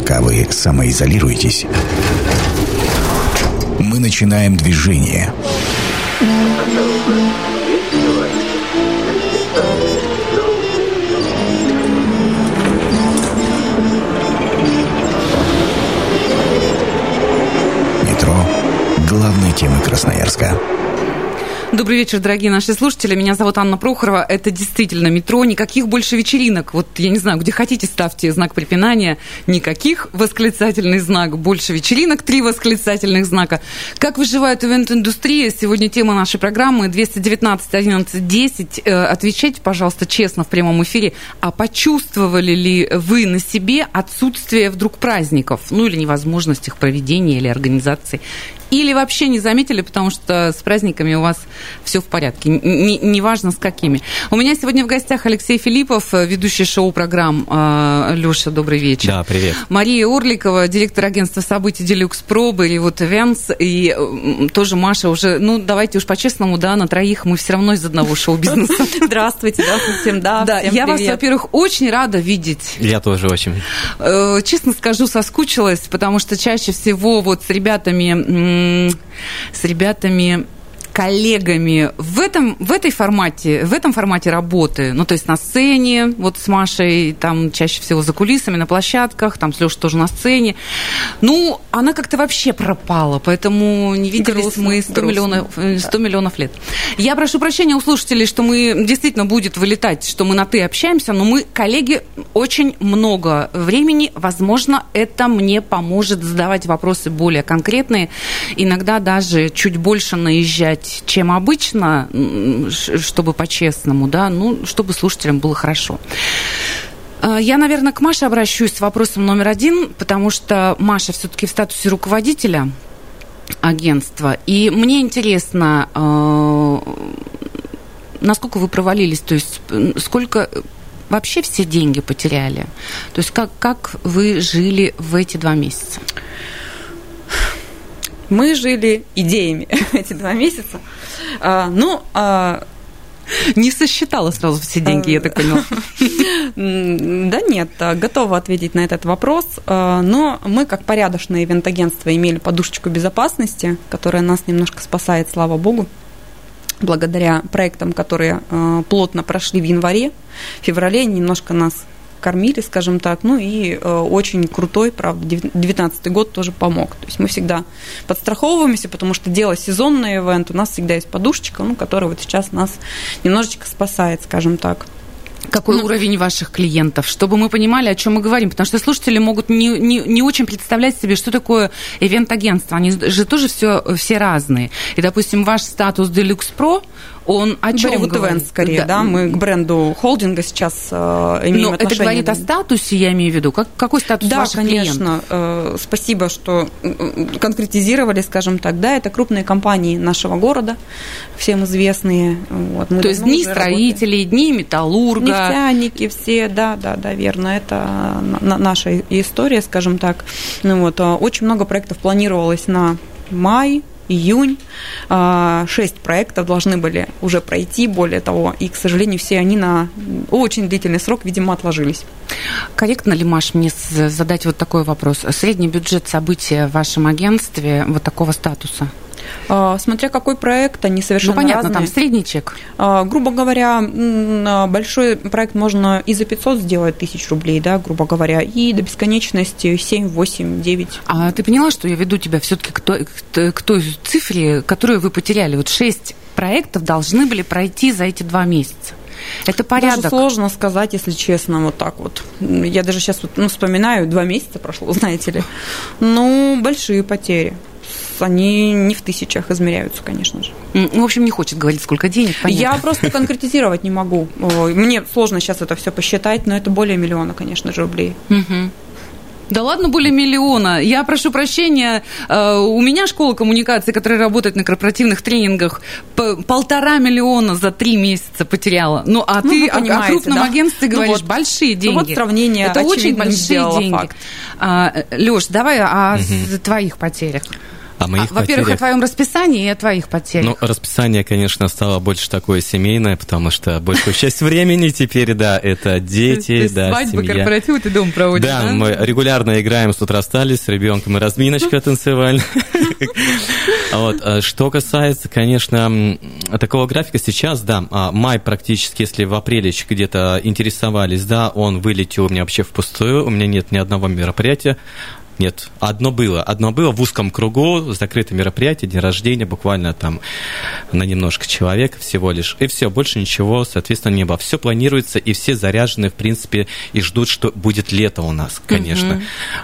Пока вы самоизолируетесь, мы начинаем движение. Метро – главной темы Красноярска. Добрый вечер, дорогие наши слушатели. Меня зовут Анна Прохорова. Это действительно метро. Никаких больше вечеринок. Вот я не знаю, где хотите, ставьте знак препинания. Никаких восклицательный знак. Больше вечеринок. Три восклицательных знака. Как выживает ивент-индустрия? Сегодня тема нашей программы 219 11 10. Отвечайте, пожалуйста, честно в прямом эфире. А почувствовали ли вы на себе отсутствие вдруг праздников? Ну или невозможность их проведения или организации? Или вообще не заметили, потому что с праздниками у вас все в порядке, неважно не с какими. У меня сегодня в гостях Алексей Филиппов, ведущий шоу-программ. А, Леша, добрый вечер. Да, привет. Мария Орликова, директор агентства событий Делюкс Пробы или вот Events. И тоже Маша уже, ну, давайте уж по-честному, да, на троих мы все равно из одного шоу-бизнеса. Здравствуйте, здравствуйте всем, да. Да, я вас, во-первых, очень рада видеть. Я тоже очень. Э, честно скажу, соскучилась, потому что чаще всего вот с ребятами с ребятами коллегами в этом, в этой формате, в этом формате работы, ну, то есть на сцене, вот с Машей, там чаще всего за кулисами, на площадках, там с Лешей тоже на сцене, ну, она как-то вообще пропала, поэтому не виделись грустно, мы 100 миллионов, 100 э, миллионов лет. Я прошу прощения у слушателей, что мы действительно будет вылетать, что мы на «ты» общаемся, но мы, коллеги, очень много времени, возможно, это мне поможет задавать вопросы более конкретные, иногда даже чуть больше наезжать сказать, чем обычно, чтобы по-честному, да, ну, чтобы слушателям было хорошо. А, я, наверное, к Маше обращусь с вопросом номер один, потому что Маша все-таки в статусе руководителя агентства. И мне интересно, а, насколько вы провалились, то есть сколько вообще все деньги потеряли? То есть как, как вы жили в эти два месяца? Мы жили идеями эти два месяца. А, ну, а, не сосчитала сразу все деньги, я так поняла. Да нет, готова ответить на этот вопрос. А, но мы, как порядочное ивент-агентство, имели подушечку безопасности, которая нас немножко спасает, слава богу благодаря проектам, которые а, плотно прошли в январе, в феврале немножко нас кормили, скажем так. Ну и э, очень крутой, правда, 19 год тоже помог. То есть мы всегда подстраховываемся, потому что дело сезонный ивент, у нас всегда есть подушечка, ну, которая вот сейчас нас немножечко спасает, скажем так. Какой ну, уровень ваших клиентов, чтобы мы понимали, о чем мы говорим? Потому что слушатели могут не, не, не очень представлять себе, что такое ивент-агентство. Они же тоже все, все разные. И, допустим, ваш статус Deluxe Pro, он о чем Болливуд говорит? скорее, да. да. Мы к бренду холдинга сейчас э, имеем Но отношение. это говорит о статусе, я имею в виду. Как, какой статус да, ваших конечно. Э, спасибо, что конкретизировали, скажем так. Да, это крупные компании нашего города, всем известные. Вот, мы То есть дни строителей, работаем. дни металлурга. Нефтяники все, да, да, да, верно. Это наша история, скажем так. Ну, вот, э, очень много проектов планировалось на май, июнь. А, шесть проектов должны были уже пройти, более того, и, к сожалению, все они на очень длительный срок, видимо, отложились. Корректно ли, Маш, мне задать вот такой вопрос? Средний бюджет события в вашем агентстве вот такого статуса? А, смотря какой проект, они совершенно Ну, понятно, разные. там средний чек. А, грубо говоря, большой проект можно и за 500 сделать тысяч рублей, да, грубо говоря, и до бесконечности 7, 8, 9. А ты поняла, что я веду тебя все-таки к той, к той цифре, которую вы потеряли? Вот 6 проектов должны были пройти за эти два месяца. Это порядок. Даже сложно сказать, если честно, вот так вот. Я даже сейчас вот, ну, вспоминаю, два месяца прошло, знаете ли. Ну, большие потери они не в тысячах измеряются, конечно же. Ну, в общем, не хочет говорить, сколько денег, понятно. Я просто конкретизировать не могу. Мне сложно сейчас это все посчитать, но это более миллиона, конечно же, рублей. Угу. Да ладно, более миллиона. Я прошу прощения, э, у меня школа коммуникации, которая работает на корпоративных тренингах, полтора миллиона за три месяца потеряла. Ну, а ну, ты о, о крупном да? агентстве ну говоришь, ну, вот, большие деньги. Ну, вот сравнение Это очень большие деньги. Факт. А, Леш, давай о угу. твоих потерях. О моих а, Во-первых, потерях... о твоем расписании и о твоих потерях. Ну, расписание, конечно, стало больше такое семейное, потому что большую часть времени теперь, да, это дети, да, свадьбы, семья. корпоративы ты дома проводишь, да? мы регулярно играем с утра стали с ребенком и разминочка танцевальная. Вот. а Что касается, конечно, такого графика сейчас, да, а, май практически, если в апреле где-то интересовались, да, он вылетел у меня вообще впустую, у меня нет ни одного мероприятия, нет, одно было. Одно было в узком кругу, закрытое мероприятие, день рождения, буквально там на немножко человек всего лишь. И все, больше ничего, соответственно, не было. Все планируется, и все заряжены, в принципе, и ждут, что будет лето у нас, конечно.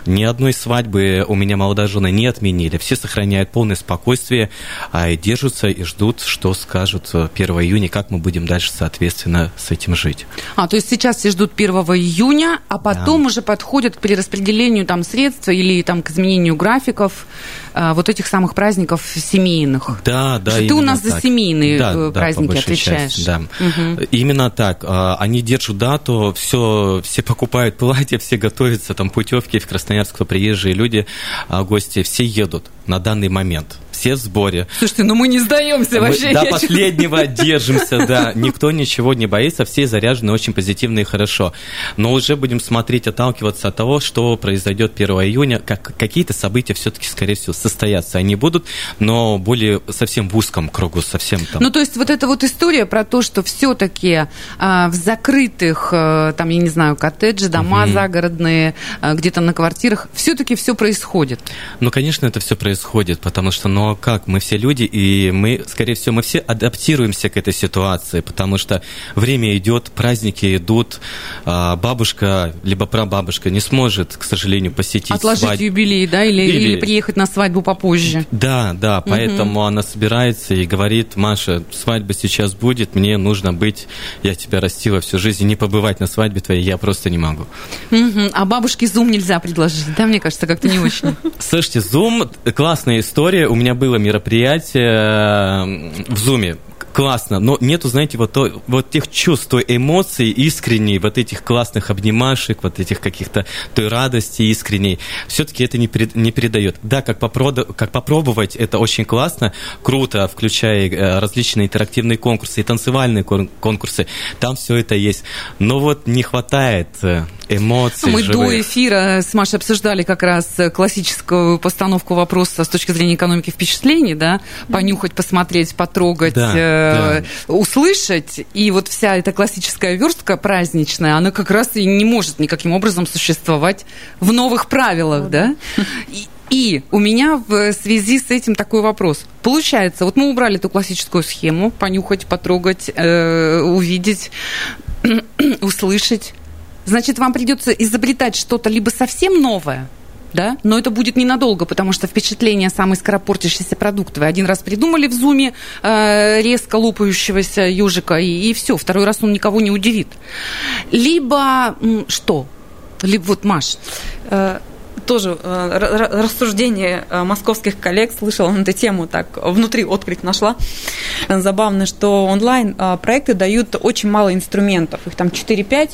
Угу. Ни одной свадьбы у меня молодожены не отменили. Все сохраняют полное спокойствие, а и держатся и ждут, что скажут 1 июня, как мы будем дальше, соответственно, с этим жить. А, то есть сейчас все ждут 1 июня, а потом да. уже подходят к перераспределению там средств или или там к изменению графиков а, вот этих самых праздников семейных. Да, да. Ты у нас так. за семейные да, э, праздники да, отвечаешь. Части, да. Угу. Именно так. А, они держат дату, все, все покупают платья, все готовятся, там путевки в Красноярск, приезжие люди, а, гости, все едут на данный момент все в сборе. Слушайте, ну мы не сдаемся мы вообще. До последнего держимся, да. Никто ничего не боится, все заряжены очень позитивно и хорошо. Но уже будем смотреть, отталкиваться от того, что произойдет 1 июня. Как, какие-то события все-таки, скорее всего, состоятся. Они будут, но более совсем в узком кругу, совсем там. Ну, то есть вот эта вот история про то, что все-таки а, в закрытых, а, там, я не знаю, коттеджи, дома угу. загородные, а, где-то на квартирах, все-таки все происходит. Ну, конечно, это все происходит, потому что, ну, как, мы все люди, и мы, скорее всего, мы все адаптируемся к этой ситуации, потому что время идет, праздники идут, а бабушка, либо прабабушка не сможет, к сожалению, посетить Отложить свадьбу. юбилей, да, или, или... или приехать на свадьбу попозже. Да, да, поэтому угу. она собирается и говорит, Маша, свадьба сейчас будет, мне нужно быть, я тебя растила всю жизнь, не побывать на свадьбе твоей я просто не могу. Угу. А бабушке Zoom нельзя предложить, да, мне кажется, как-то не очень. Слушайте, Zoom классная история, у меня было мероприятие э, в Зуме классно, но нету, знаете, вот, то, вот тех чувств, той эмоций искренней, вот этих классных обнимашек, вот этих каких-то, той радости искренней. Все-таки это не, перед, не передает. Да, как, попро- как попробовать, это очень классно, круто, включая э, различные интерактивные конкурсы и танцевальные конкурсы, там все это есть. Но вот не хватает э, эмоций. Мы живых. до эфира с Машей обсуждали как раз классическую постановку вопроса с точки зрения экономики впечатлений, да, понюхать, посмотреть, потрогать, да, э, да. услышать, и вот вся эта классическая верстка праздничная, она как раз и не может никаким образом существовать в новых правилах, да. И, и у меня в связи с этим такой вопрос. Получается, вот мы убрали эту классическую схему, понюхать, потрогать, э, увидеть, услышать. Значит, вам придется изобретать что-то либо совсем новое, да, но это будет ненадолго, потому что впечатление самой скоропортящейся продукта. Вы один раз придумали в зуме э, резко лопающегося ежика, и, и все, второй раз он никого не удивит. Либо что? Либо вот Маш. Э, тоже э, рассуждение э, московских коллег слышала на эту тему, так внутри отклик нашла. Забавно, что онлайн проекты дают очень мало инструментов, их там 4-5,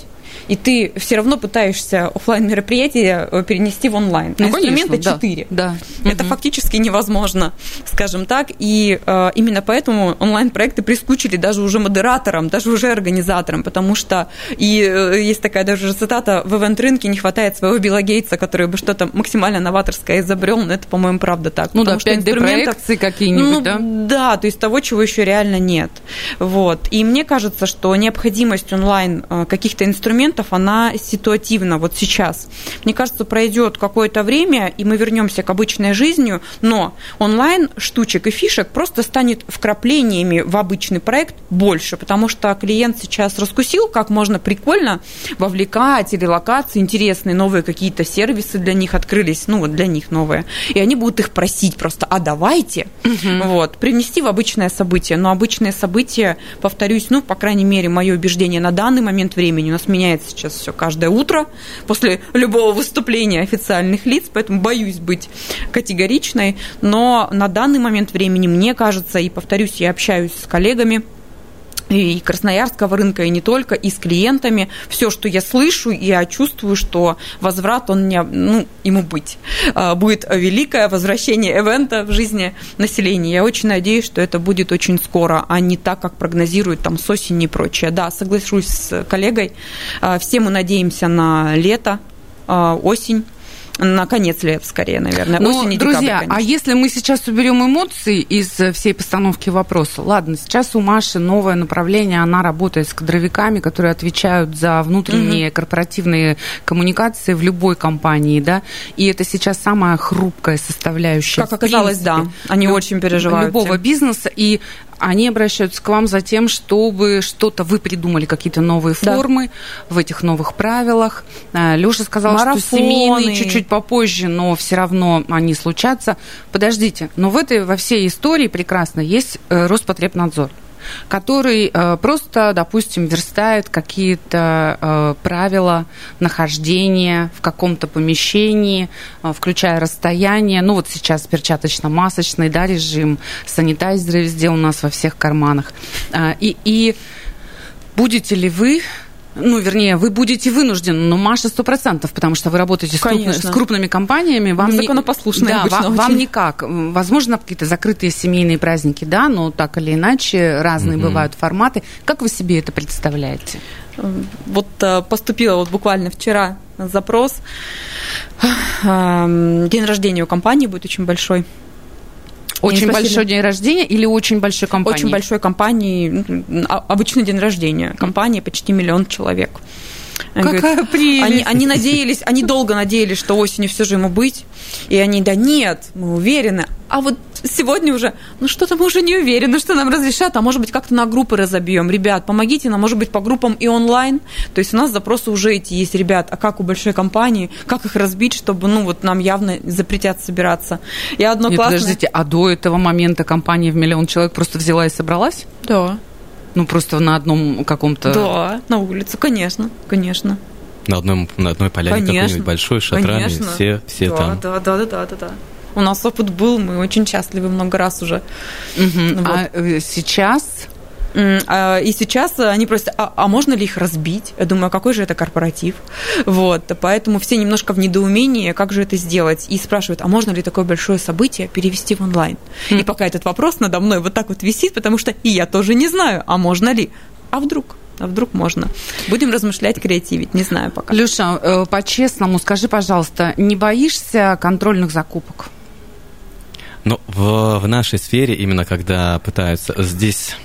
и ты все равно пытаешься офлайн мероприятие э, перенести в онлайн. Ну, инструменты конечно, 4. Да, да. Это угу. фактически невозможно, скажем так. И э, именно поэтому онлайн-проекты прискучили даже уже модераторам, даже уже организаторам, потому что и э, есть такая даже цитата в ивент-рынке не хватает своего Билла Гейтса, который бы что-то максимально новаторское изобрел, но это, по-моему, правда так. Ну да, 5D-проекции какие-нибудь, ну, да? Да, то есть того, чего еще реально нет. Вот. И мне кажется, что необходимость онлайн э, каких-то инструментов инструментов, она ситуативна вот сейчас. Мне кажется, пройдет какое-то время, и мы вернемся к обычной жизни, но онлайн штучек и фишек просто станет вкраплениями в обычный проект больше, потому что клиент сейчас раскусил, как можно прикольно вовлекать или локации интересные, новые какие-то сервисы для них открылись, ну вот для них новые, и они будут их просить просто, а давайте, угу. вот, принести в обычное событие, но обычное событие, повторюсь, ну, по крайней мере, мое убеждение на данный момент времени у нас меняется меняется сейчас все каждое утро после любого выступления официальных лиц, поэтому боюсь быть категоричной. Но на данный момент времени, мне кажется, и повторюсь, я общаюсь с коллегами, и красноярского рынка, и не только, и с клиентами. Все, что я слышу, я чувствую, что возврат, он не, ну, ему быть. А, будет великое возвращение ивента в жизни населения. Я очень надеюсь, что это будет очень скоро, а не так, как прогнозируют там с осени и прочее. Да, соглашусь с коллегой. А, все мы надеемся на лето, а, осень на конец лет, скорее, наверное. Но, Осень и друзья, декабрь, а если мы сейчас уберем эмоции из всей постановки вопроса, ладно, сейчас у Маши новое направление, она работает с кадровиками, которые отвечают за внутренние угу. корпоративные коммуникации в любой компании, да, и это сейчас самая хрупкая составляющая. Как оказалось, да, они очень переживают. Любого бизнеса, и они обращаются к вам за тем, чтобы что-то вы придумали, какие-то новые да. формы в этих новых правилах. Э, Леша сказал, Марафоны. что семейные чуть-чуть попозже, но все равно они случатся. Подождите, но в этой, во всей истории прекрасно есть э, Роспотребнадзор который э, просто, допустим, верстает какие-то э, правила нахождения в каком-то помещении, э, включая расстояние. Ну вот сейчас перчаточно-масочный да, режим, санитайзеры везде у нас во всех карманах. И, и будете ли вы ну, вернее, вы будете вынуждены, но Маша сто процентов, потому что вы работаете с, крупными, с крупными компаниями. Вам законопослушные да, вам, вам никак. Возможно, какие-то закрытые семейные праздники, да, но так или иначе разные угу. бывают форматы. Как вы себе это представляете? Вот э, поступила вот буквально вчера запрос. Эм, день рождения у компании будет очень большой. Очень большой день рождения или очень большой компании? Очень большой компании, а, обычный день рождения. Компания почти миллион человек. Какая говорит, прелесть. Они, они надеялись, они долго надеялись, что осенью все же ему быть. И они, да нет, мы уверены. А вот сегодня уже, ну что-то мы уже не уверены, что нам разрешат, а может быть как-то на группы разобьем. Ребят, помогите нам, может быть, по группам и онлайн. То есть у нас запросы уже эти есть, ребят, а как у большой компании, как их разбить, чтобы, ну вот нам явно запретят собираться. Я одно Нет, классное... подождите, а до этого момента компания в миллион человек просто взяла и собралась? Да. Ну, просто на одном каком-то... Да, на улице, конечно, конечно. На, одном, на одной поляне какой-нибудь большой, шатрами, конечно. все, все да, там. Да, да, да, да, да, да. У нас опыт был, мы очень счастливы много раз уже. Угу. Вот. А э, сейчас а, и сейчас они просят, а, а можно ли их разбить? Я думаю, а какой же это корпоратив? Вот, поэтому все немножко в недоумении, как же это сделать? И спрашивают, а можно ли такое большое событие перевести в онлайн? Mm. И пока этот вопрос надо мной вот так вот висит, потому что и я тоже не знаю, а можно ли? А вдруг? А вдруг можно? Будем размышлять, креативить, не знаю пока. Люша, э, по-честному скажи, пожалуйста, не боишься контрольных закупок? Ну, в, в нашей сфере, именно когда пытаются здесь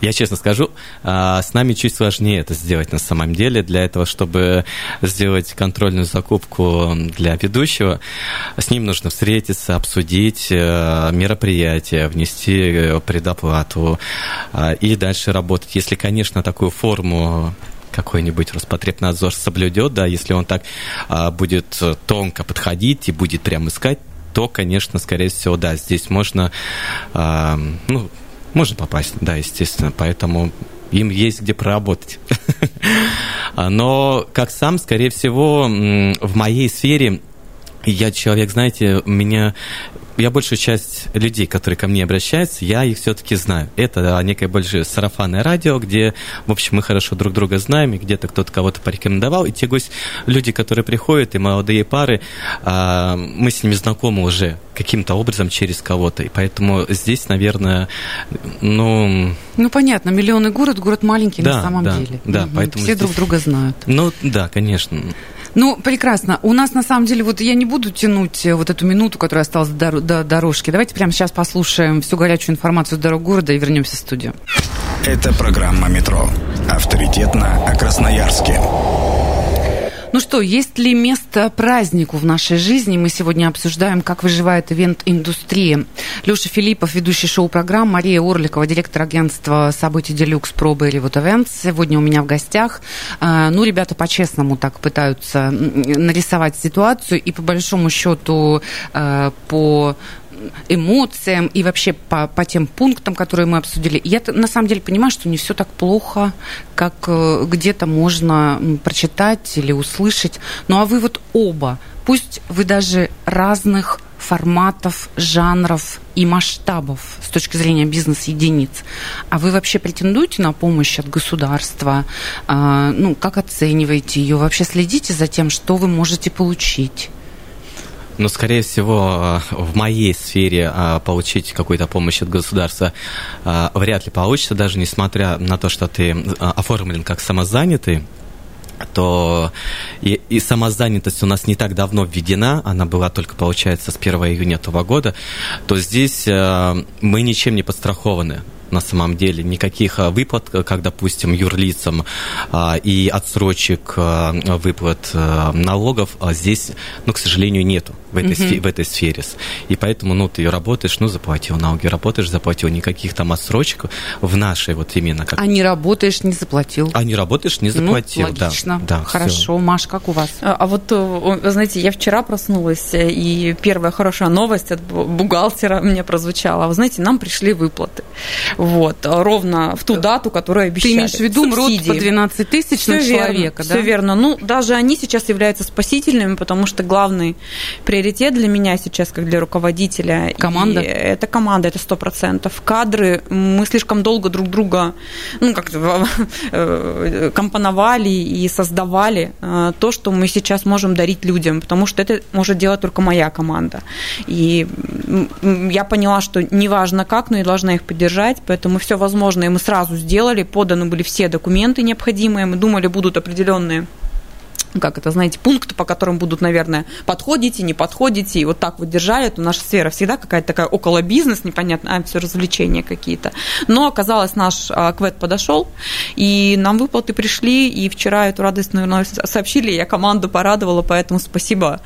я честно скажу, а, с нами чуть сложнее это сделать на самом деле. Для этого, чтобы сделать контрольную закупку для ведущего, с ним нужно встретиться, обсудить э, мероприятие, внести предоплату а, и дальше работать. Если, конечно, такую форму какой-нибудь Роспотребнадзор соблюдет, да, если он так а, будет тонко подходить и будет прям искать, то, конечно, скорее всего, да, здесь можно, а, ну, можно попасть, да, естественно. Поэтому им есть где проработать. Но, как сам, скорее всего, в моей сфере я человек, знаете, меня я большую часть людей, которые ко мне обращаются, я их все-таки знаю. Это некое больше сарафанное радио, где, в общем, мы хорошо друг друга знаем, и где-то кто-то кого-то порекомендовал. И те гость, люди, которые приходят, и молодые пары, а, мы с ними знакомы уже каким-то образом через кого-то. И поэтому здесь, наверное, ну... Ну, понятно, миллионный город, город маленький да, на самом да, деле. Да, угу. поэтому Все здесь... друг друга знают. Ну, да, конечно. Ну, прекрасно. У нас, на самом деле, вот я не буду тянуть э, вот эту минуту, которая осталась до, до дорожки. Давайте прямо сейчас послушаем всю горячую информацию с дорог города и вернемся в студию. Это программа «Метро». Авторитетно о Красноярске. Ну что, есть ли место празднику в нашей жизни? Мы сегодня обсуждаем, как выживает ивент-индустрия. Леша Филиппов, ведущий шоу-программ, Мария Орликова, директор агентства событий «Делюкс» Проба и вот Events. Сегодня у меня в гостях. А, ну, ребята по-честному так пытаются нарисовать ситуацию, и по большому счету а, по эмоциям и вообще по, по тем пунктам, которые мы обсудили. Я на самом деле понимаю, что не все так плохо, как э, где-то можно прочитать или услышать. Ну а вы вот оба, пусть вы даже разных форматов, жанров и масштабов с точки зрения бизнес-единиц. А вы вообще претендуете на помощь от государства? А, ну, как оцениваете ее? Вообще следите за тем, что вы можете получить? Но, скорее всего, в моей сфере а, получить какую-то помощь от государства а, вряд ли получится, даже несмотря на то, что ты оформлен как самозанятый то и, и самозанятость у нас не так давно введена, она была только, получается, с 1 июня этого года, то здесь э, мы ничем не подстрахованы. На самом деле никаких выплат, как, допустим, юрлицам и отсрочек выплат налогов здесь, ну, к сожалению, нету в этой, uh-huh. в этой сфере. И поэтому, ну, ты работаешь, ну, заплатил налоги, работаешь, заплатил. Никаких там отсрочек в нашей вот именно. Как... А не работаешь, не заплатил. А не работаешь, не ну, заплатил, ну, логично. да. да Хорошо. Все. Маш, как у вас? А, а вот, вы знаете, я вчера проснулась, и первая хорошая новость от бухгалтера мне прозвучала. Вы знаете, нам пришли выплаты. Вот, ровно в ту дату, которую обещали. Ты имеешь в виду МРОД по 12 тысяч на человека, верно, да? Все верно. Ну, даже они сейчас являются спасительными, потому что главный приоритет для меня сейчас, как для руководителя... Команда? это команда, это сто процентов. Кадры, мы слишком долго друг друга, ну, как-то э, компоновали и создавали э, то, что мы сейчас можем дарить людям, потому что это может делать только моя команда. И я поняла, что неважно как, но я должна их поддержать, поэтому все возможное мы сразу сделали, поданы были все документы необходимые, мы думали, будут определенные как это, знаете, пункты, по которым будут, наверное, подходите, не подходите, и вот так вот держали, то наша сфера всегда какая-то такая около бизнес, непонятно, а все развлечения какие-то. Но оказалось, наш а, квет подошел, и нам выплаты пришли, и вчера эту радостную новость сообщили, я команду порадовала, поэтому спасибо.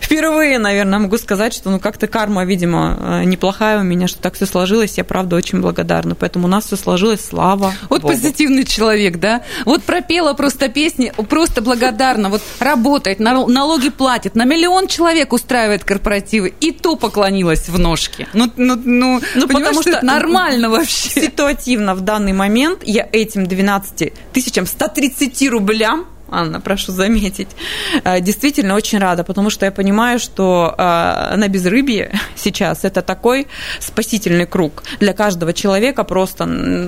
Впервые, наверное, могу сказать, что ну как-то карма, видимо, а, неплохая у меня, что так все сложилось, я правда очень благодарна, поэтому у нас все сложилось, слава Вот Богу. позитивный человек, да? Вот пропела просто песни, просто благодарна вот работает, налоги платит, на миллион человек устраивает корпоративы, и то поклонилась в ножки. Ну, ну, ну, ну потому что, что нормально вообще. Ситуативно в данный момент я этим 12 тысячам 130 рублям Анна, прошу заметить, э, действительно очень рада, потому что я понимаю, что э, на безрыбье сейчас это такой спасительный круг для каждого человека просто.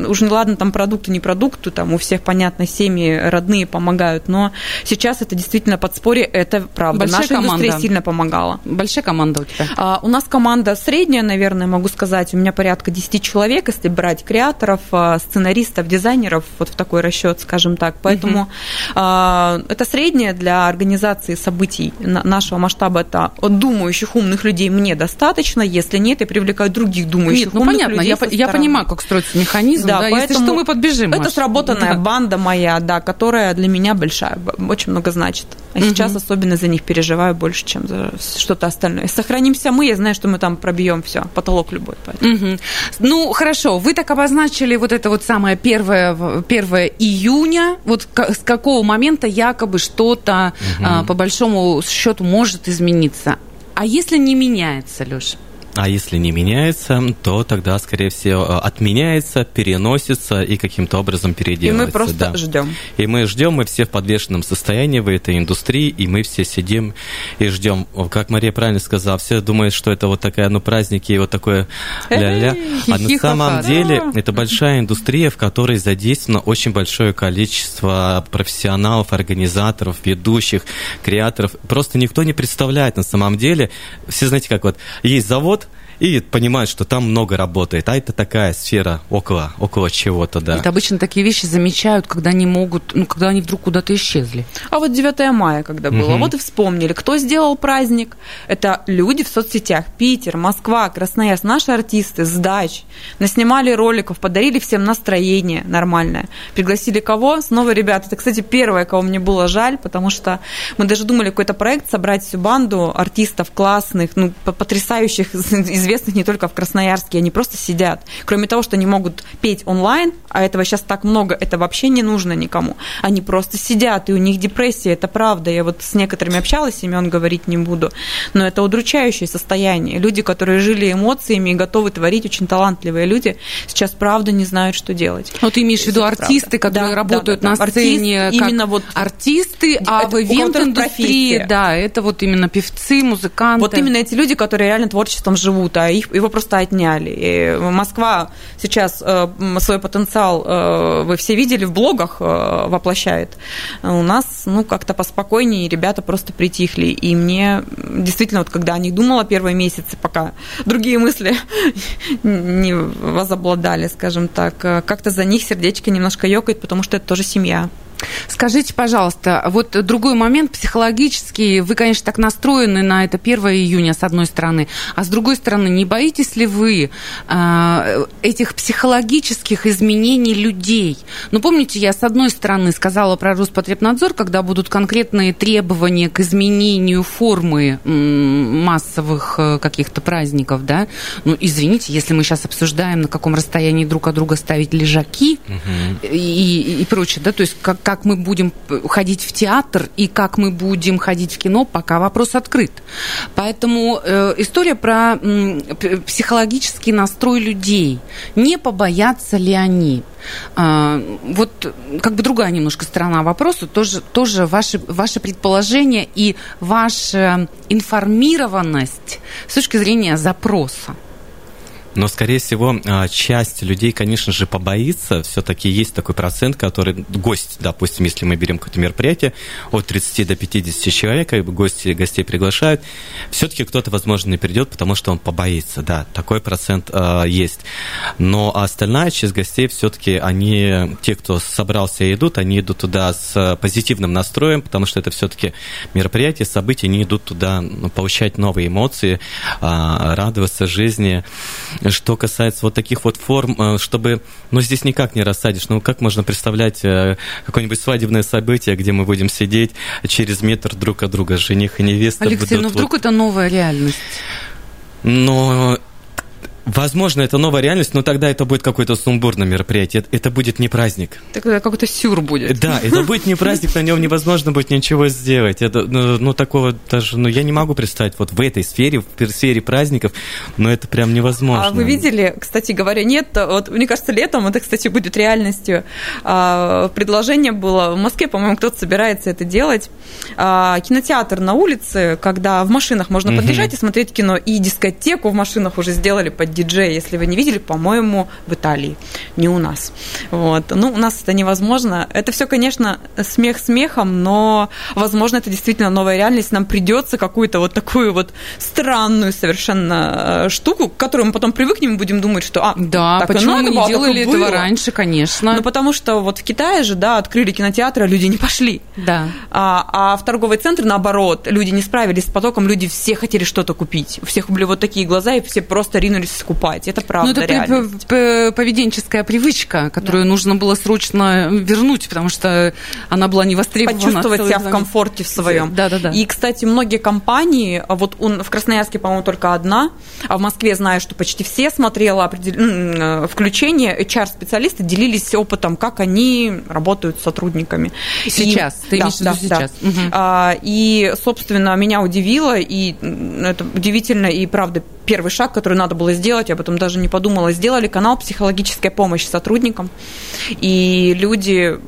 Уж не ладно, там продукты, не продукты, там у всех, понятно, семьи родные помогают, но сейчас это действительно подспорье, это правда. Большая Наша команда. индустрия сильно помогала. Большая команда у тебя? А, у нас команда средняя, наверное, могу сказать. У меня порядка 10 человек, если брать креаторов, сценаристов, дизайнеров, вот в такой расчет, скажем так. Поэтому угу а, это среднее для организации событий нашего масштаба. Это от думающих умных людей мне достаточно. Если нет, я привлекаю других думающих нет, ну, умных понятно, людей. Я, я понимаю, как строится механизм. Да, да поэтому если что, мы подбежим. Это Маш. сработанная да. банда моя, да, которая для меня большая, очень много значит. А угу. сейчас особенно за них переживаю больше, чем за что-то остальное. Сохранимся мы, я знаю, что мы там пробьем все, потолок любой. Угу. Ну, хорошо, вы так обозначили вот это вот самое первое, 1 июня. Вот с какого момента момента якобы что-то угу. по большому счету может измениться. А если не меняется, Леша? А если не меняется, то тогда, скорее всего, отменяется, переносится и каким-то образом переделывается. И мы просто да. ждем. И мы ждем, мы все в подвешенном состоянии в этой индустрии, и мы все сидим и ждем. Как Мария правильно сказала, все думают, что это вот такая, ну, праздники и вот такое ля-ля. А на самом деле это большая индустрия, в которой задействовано очень большое количество профессионалов, организаторов, ведущих, креаторов. Просто никто не представляет на самом деле. Все знаете, как вот есть завод, и понимают, что там много работает. А это такая сфера около, около чего-то, да. Это обычно такие вещи замечают, когда они могут, ну, когда они вдруг куда-то исчезли. А вот 9 мая, когда было, угу. вот и вспомнили, кто сделал праздник. Это люди в соцсетях. Питер, Москва, Красноярск, наши артисты с дач. Наснимали роликов, подарили всем настроение нормальное. Пригласили кого? Снова ребята. Это, кстати, первое, кого мне было жаль, потому что мы даже думали какой-то проект собрать всю банду артистов классных, ну, потрясающих, из известных не только в Красноярске, они просто сидят. Кроме того, что они могут петь онлайн, а этого сейчас так много, это вообще не нужно никому. Они просто сидят, и у них депрессия, это правда. Я вот с некоторыми общалась, имен говорить не буду, но это удручающее состояние. Люди, которые жили эмоциями и готовы творить, очень талантливые люди, сейчас правда не знают, что делать. Вот ты имеешь в виду артисты, правда. которые да, работают да, да, на сцене, Артист, именно вот артисты, а в ивент-индустрии, да, это вот именно певцы, музыканты. Вот именно эти люди, которые реально творчеством живут, а их, его просто отняли. И Москва сейчас э, свой потенциал, э, вы все видели, в блогах э, воплощает. У нас, ну, как-то поспокойнее, ребята просто притихли. И мне действительно, вот когда о них думала первые месяцы, пока другие мысли не возобладали, скажем так, как-то за них сердечко немножко ёкает, потому что это тоже семья. Скажите, пожалуйста, вот другой момент психологический. Вы, конечно, так настроены на это 1 июня, с одной стороны. А с другой стороны, не боитесь ли вы э, этих психологических изменений людей? Ну, помните, я с одной стороны сказала про Роспотребнадзор, когда будут конкретные требования к изменению формы массовых э, каких-то праздников, да? Ну, извините, если мы сейчас обсуждаем, на каком расстоянии друг от друга ставить лежаки угу. и, и прочее, да, то есть как как мы будем ходить в театр и как мы будем ходить в кино, пока вопрос открыт. Поэтому э, история про э, психологический настрой людей. Не побоятся ли они? Э, вот как бы другая немножко сторона вопроса, тоже, тоже ваши, ваши предположения и ваша информированность с точки зрения запроса. Но, скорее всего, а, часть людей, конечно же, побоится. Все-таки есть такой процент, который гость, допустим, если мы берем какое-то мероприятие, от 30 до 50 человек, бы гости, гостей приглашают, все-таки кто-то, возможно, не придет, потому что он побоится. Да, такой процент э, есть. Но остальная часть гостей все-таки, они, те, кто собрался и идут, они идут туда с позитивным настроем, потому что это все-таки мероприятие, события, они идут туда ну, получать новые эмоции, э, радоваться жизни. Что касается вот таких вот форм, э, чтобы, ну, здесь никак не рассадишь. Ну, как можно представлять э, какое-нибудь свадебное событие, где мы будем сидеть через метр друг от друга, жених и невеста. Алексей, ну вдруг вот... это новая реальность? Но Возможно, это новая реальность, но тогда это будет какое-то сумбурное мероприятие. Это будет не праздник. Тогда какой-то сюр будет. Да, это будет не праздник, на нем невозможно будет ничего сделать. Это, ну, ну, такого даже, ну, я не могу представить вот в этой сфере, в сфере праздников, но это прям невозможно. А вы видели, кстати говоря, нет, вот мне кажется, летом это, кстати, будет реальностью. А, предложение было, в Москве, по-моему, кто-то собирается это делать. А, кинотеатр на улице, когда в машинах можно подъезжать и смотреть кино, и дискотеку в машинах уже сделали под диджея, если вы не видели, по-моему, в Италии, не у нас. Вот. Ну, у нас это невозможно. Это все, конечно, смех смехом, но, возможно, это действительно новая реальность. Нам придется какую-то вот такую вот странную совершенно э, штуку, к которой мы потом привыкнем и будем думать, что, а, да, так почему мы не делали этого было. раньше, конечно. Ну, потому что вот в Китае же, да, открыли кинотеатры, а люди не пошли. Да. А, а в торговый центр, наоборот, люди не справились с потоком, люди все хотели что-то купить. У всех были вот такие глаза, и все просто ринулись скупать. Это правда Ну, это реальность. поведенческая привычка, которую да. нужно было срочно вернуть, потому что она была не востребована. Почувствовать себя в комфорте в своем. Да, да, да. И, кстати, многие компании, а вот он, в Красноярске, по-моему, только одна, а в Москве знаю, что почти все смотрела определ... Э, включение, HR-специалисты делились опытом, как они работают с сотрудниками. Сейчас, и... ты да, да, сейчас. Да. Угу. А, и, собственно, меня удивило, и это удивительно, и правда, первый шаг, который надо было сделать, я об этом даже не подумала, сделали канал «Психологическая помощь сотрудникам», и люди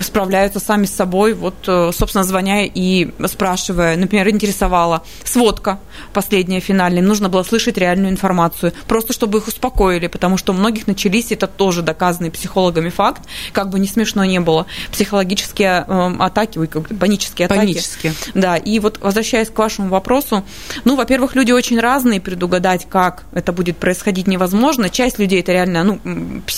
справляются сами с собой, вот, э, собственно, звоня и спрашивая, например, интересовала сводка последняя финальная, им нужно было слышать реальную информацию, просто чтобы их успокоили, потому что у многих начались, это тоже доказанный психологами факт, как бы не смешно не было, психологические э, атаки, ой, панические атаки. Панические. Да, и вот возвращаясь к вашему вопросу, ну, во-первых, люди очень разные, предугадать, как это будет происходить, невозможно. Часть людей это реально, ну,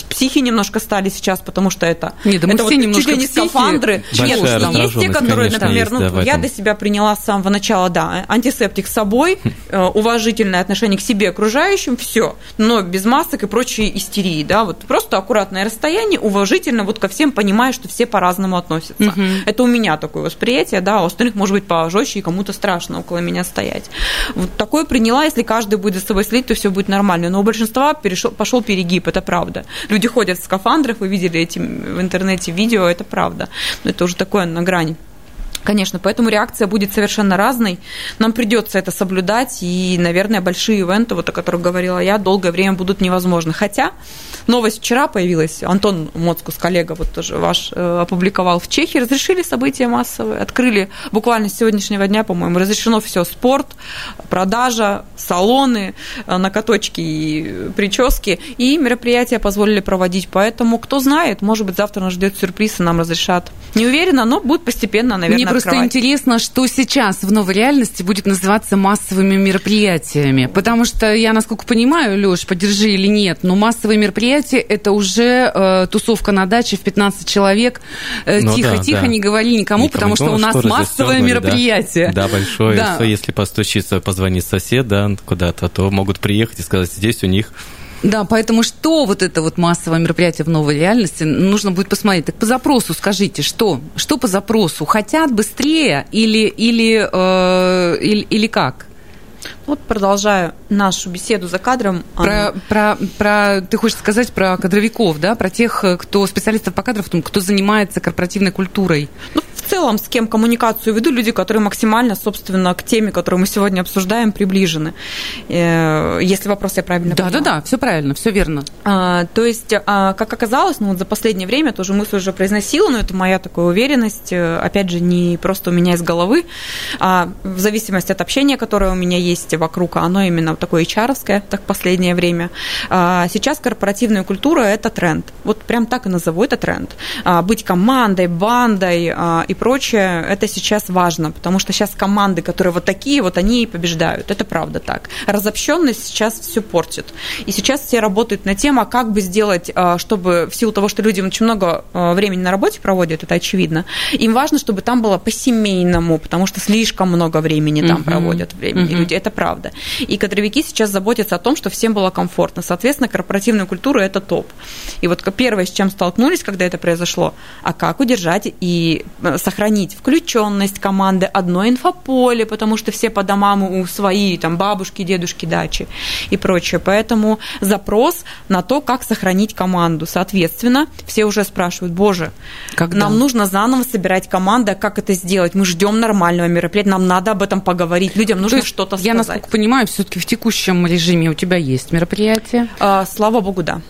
психи немножко стали сейчас, потому что это... Нет, да мы это все вот немножко чуть ли не. Скафандры. Нет, есть те, которые, например, ну, да, я для себя приняла с самого начала, да, антисептик с собой, э, уважительное отношение к себе, окружающим, все, но без масок и прочей истерии, да, вот просто аккуратное расстояние, уважительно вот ко всем, понимая, что все по-разному относятся. Это у меня такое восприятие, да, а у остальных может быть пожестче и кому-то страшно около меня стоять. Вот такое приняла, если каждый будет за собой следить, то все будет нормально. Но у большинства перешел, пошел перегиб, это правда. Люди ходят в скафандрах, вы видели эти в интернете видео, это правда. Но это уже такое на грани. Конечно, поэтому реакция будет совершенно разной. Нам придется это соблюдать, и, наверное, большие ивенты, вот о которых говорила я, долгое время будут невозможны. Хотя новость вчера появилась, Антон Моцкус, коллега, вот тоже ваш, э, опубликовал в Чехии, разрешили события массовые, открыли буквально с сегодняшнего дня, по-моему, разрешено все, спорт, продажа, салоны, э, накаточки и прически, и мероприятия позволили проводить. Поэтому, кто знает, может быть, завтра нас ждет сюрприз, и нам разрешат. Не уверена, но будет постепенно, наверное, просто открывать. интересно, что сейчас в новой реальности будет называться массовыми мероприятиями. Потому что я, насколько понимаю, Леш, поддержи или нет, но массовые мероприятия это уже э, тусовка на даче в 15 человек. Э, Ну тихо, да, тихо, да. не говори никому, Никому, потому что у нас шторы массовое застёгнули, да. мероприятие. Да, большое. Да. Что Если постучиться, позвонить сосед, да, куда-то, то могут приехать и сказать, здесь у них Да, поэтому что вот это вот массовое мероприятие в новой реальности, нужно будет посмотреть. Так по запросу скажите, что? Что по запросу? Хотят быстрее или, или, э, или, или как? Вот продолжаю нашу беседу за кадром. Про, про, про, ты хочешь сказать про кадровиков, да? Про тех, кто специалистов по кадрам, кто занимается корпоративной культурой. Ну, целом, с кем коммуникацию веду, люди, которые максимально, собственно, к теме, которую мы сегодня обсуждаем, приближены. Э, Если вопрос я правильно Да, поняла. да, да, все правильно, все верно. А, то есть, а, как оказалось, ну вот за последнее время тоже мысль уже произносила, но это моя такая уверенность, э, опять же, не просто у меня из головы, а в зависимости от общения, которое у меня есть вокруг, оно именно такое hr так в последнее время. А, сейчас корпоративная культура – это тренд. Вот прям так и назову, это тренд. А, быть командой, бандой а, и прочее, это сейчас важно, потому что сейчас команды, которые вот такие, вот они и побеждают. Это правда так. Разобщенность сейчас все портит. И сейчас все работают на тему, а как бы сделать, а, чтобы в силу того, что люди очень много а, времени на работе проводят, это очевидно, им важно, чтобы там было по-семейному, потому что слишком много времени там Мгм. проводят времени Мгм. люди, это правда. И кадровики сейчас заботятся о том, что всем было комфортно. Соответственно, корпоративная культура – это топ. И вот первое, с чем столкнулись, когда это произошло, а как удержать и сохранить включенность команды, одно инфополе, потому что все по домам у свои, там, бабушки, дедушки, дачи и прочее. Поэтому запрос на то, как сохранить команду. Соответственно, все уже спрашивают, боже, Когда? нам нужно заново собирать команду, а как это сделать? Мы ждем нормального мероприятия, нам надо об этом поговорить, людям нужно что-то Я, сказать. насколько понимаю, все-таки в текущем режиме у тебя есть мероприятие. А, слава богу, да.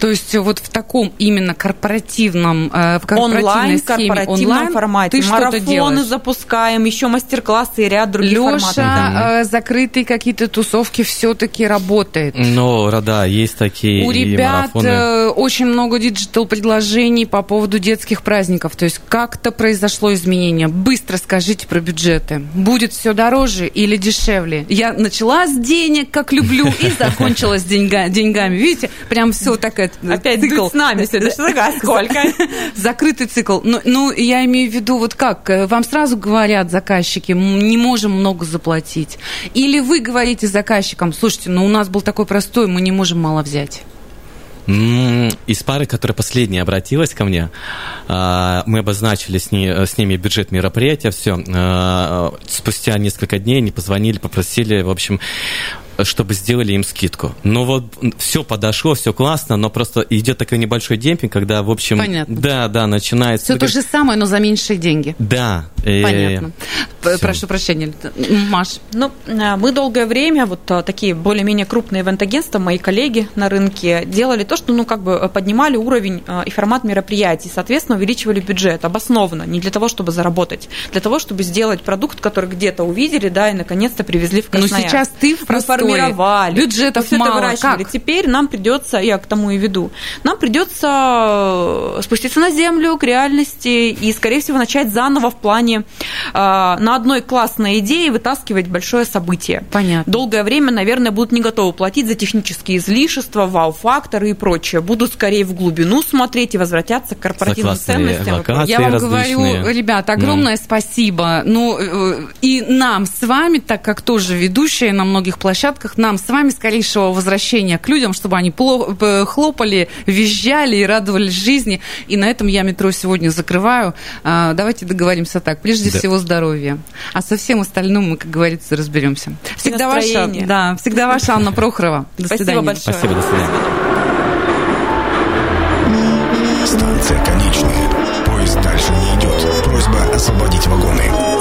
То есть вот в таком именно корпоративном, э, в корпоративной Онлайн, схеме, корпоративном онлайн, формате. ты что-то Марафоны делаешь. запускаем, еще мастер-классы и ряд других форматов. да. Леша, э, закрытые какие-то тусовки все-таки работает. Ну, да, есть такие У и ребят марафоны. э, очень много диджитал-предложений по поводу детских праздников. То есть как-то произошло изменение. Быстро скажите про бюджеты. Будет все дороже или дешевле? Я начала с денег, как люблю, и закончила с деньга- деньгами. Видите, прям все такая Опять цикл. с нами сегодня. Что такое? А сколько? Закрытый цикл. Ну, ну, я имею в виду, вот как, э, вам сразу говорят заказчики, «М, не можем много заплатить. Или вы говорите заказчикам, слушайте, ну у нас был такой простой, мы не можем мало взять. Из пары, которая последняя обратилась ко мне, а, мы обозначили с, ней- с ними бюджет мероприятия, все. Спустя несколько дней они позвонили, попросили, в общем, чтобы сделали им скидку. Но вот все подошло, все классно, но просто идет такой небольшой демпинг, когда, в общем, Понятно. да, да, начинается. Все то же самое, но за меньшие деньги. Да. э, Понятно. Всё. Прошу прощения. Маш. Ну, э, мы долгое время, вот э, такие более-менее крупные ивент-агентства, мои коллеги на рынке, делали то, что, ну, как бы э, поднимали уровень э, и формат мероприятий, соответственно, увеличивали бюджет обоснованно, не для того, чтобы заработать, для того, чтобы сделать продукт, который где-то увидели, да, и наконец-то привезли в Но Красноярск. сейчас ты в Мы простом формировали. Бюджетов все мало. это выращивали. Как? Теперь нам придется, я к тому и веду, нам придется э, спуститься на землю к реальности и, скорее всего, начать заново в плане э, на одной классной идее вытаскивать большое событие. Понятно. Долгое время, наверное, будут не готовы платить за технические излишества, вау-факторы и прочее. Будут скорее в глубину смотреть и возвратятся к корпоративным ценностям. Я вам различные. говорю, ребят, огромное спасибо. Ну, э, и нам с вами, так как тоже ведущие на многих площадках, площадках. Нам с вами скорейшего возвращения к людям, чтобы они э, хлопали, визжали и радовались жизни. И на этом я метро сегодня закрываю. А, давайте договоримся так. Прежде да. всего здоровья. А со всем остальным мы, как говорится, разберемся. Всегда ваша, да, всегда ваша Анна Прохорова. До Спасибо свидания. большое. Спасибо, до свидания. Станция конечная. Поезд дальше не идет. Просьба освободить вагоны.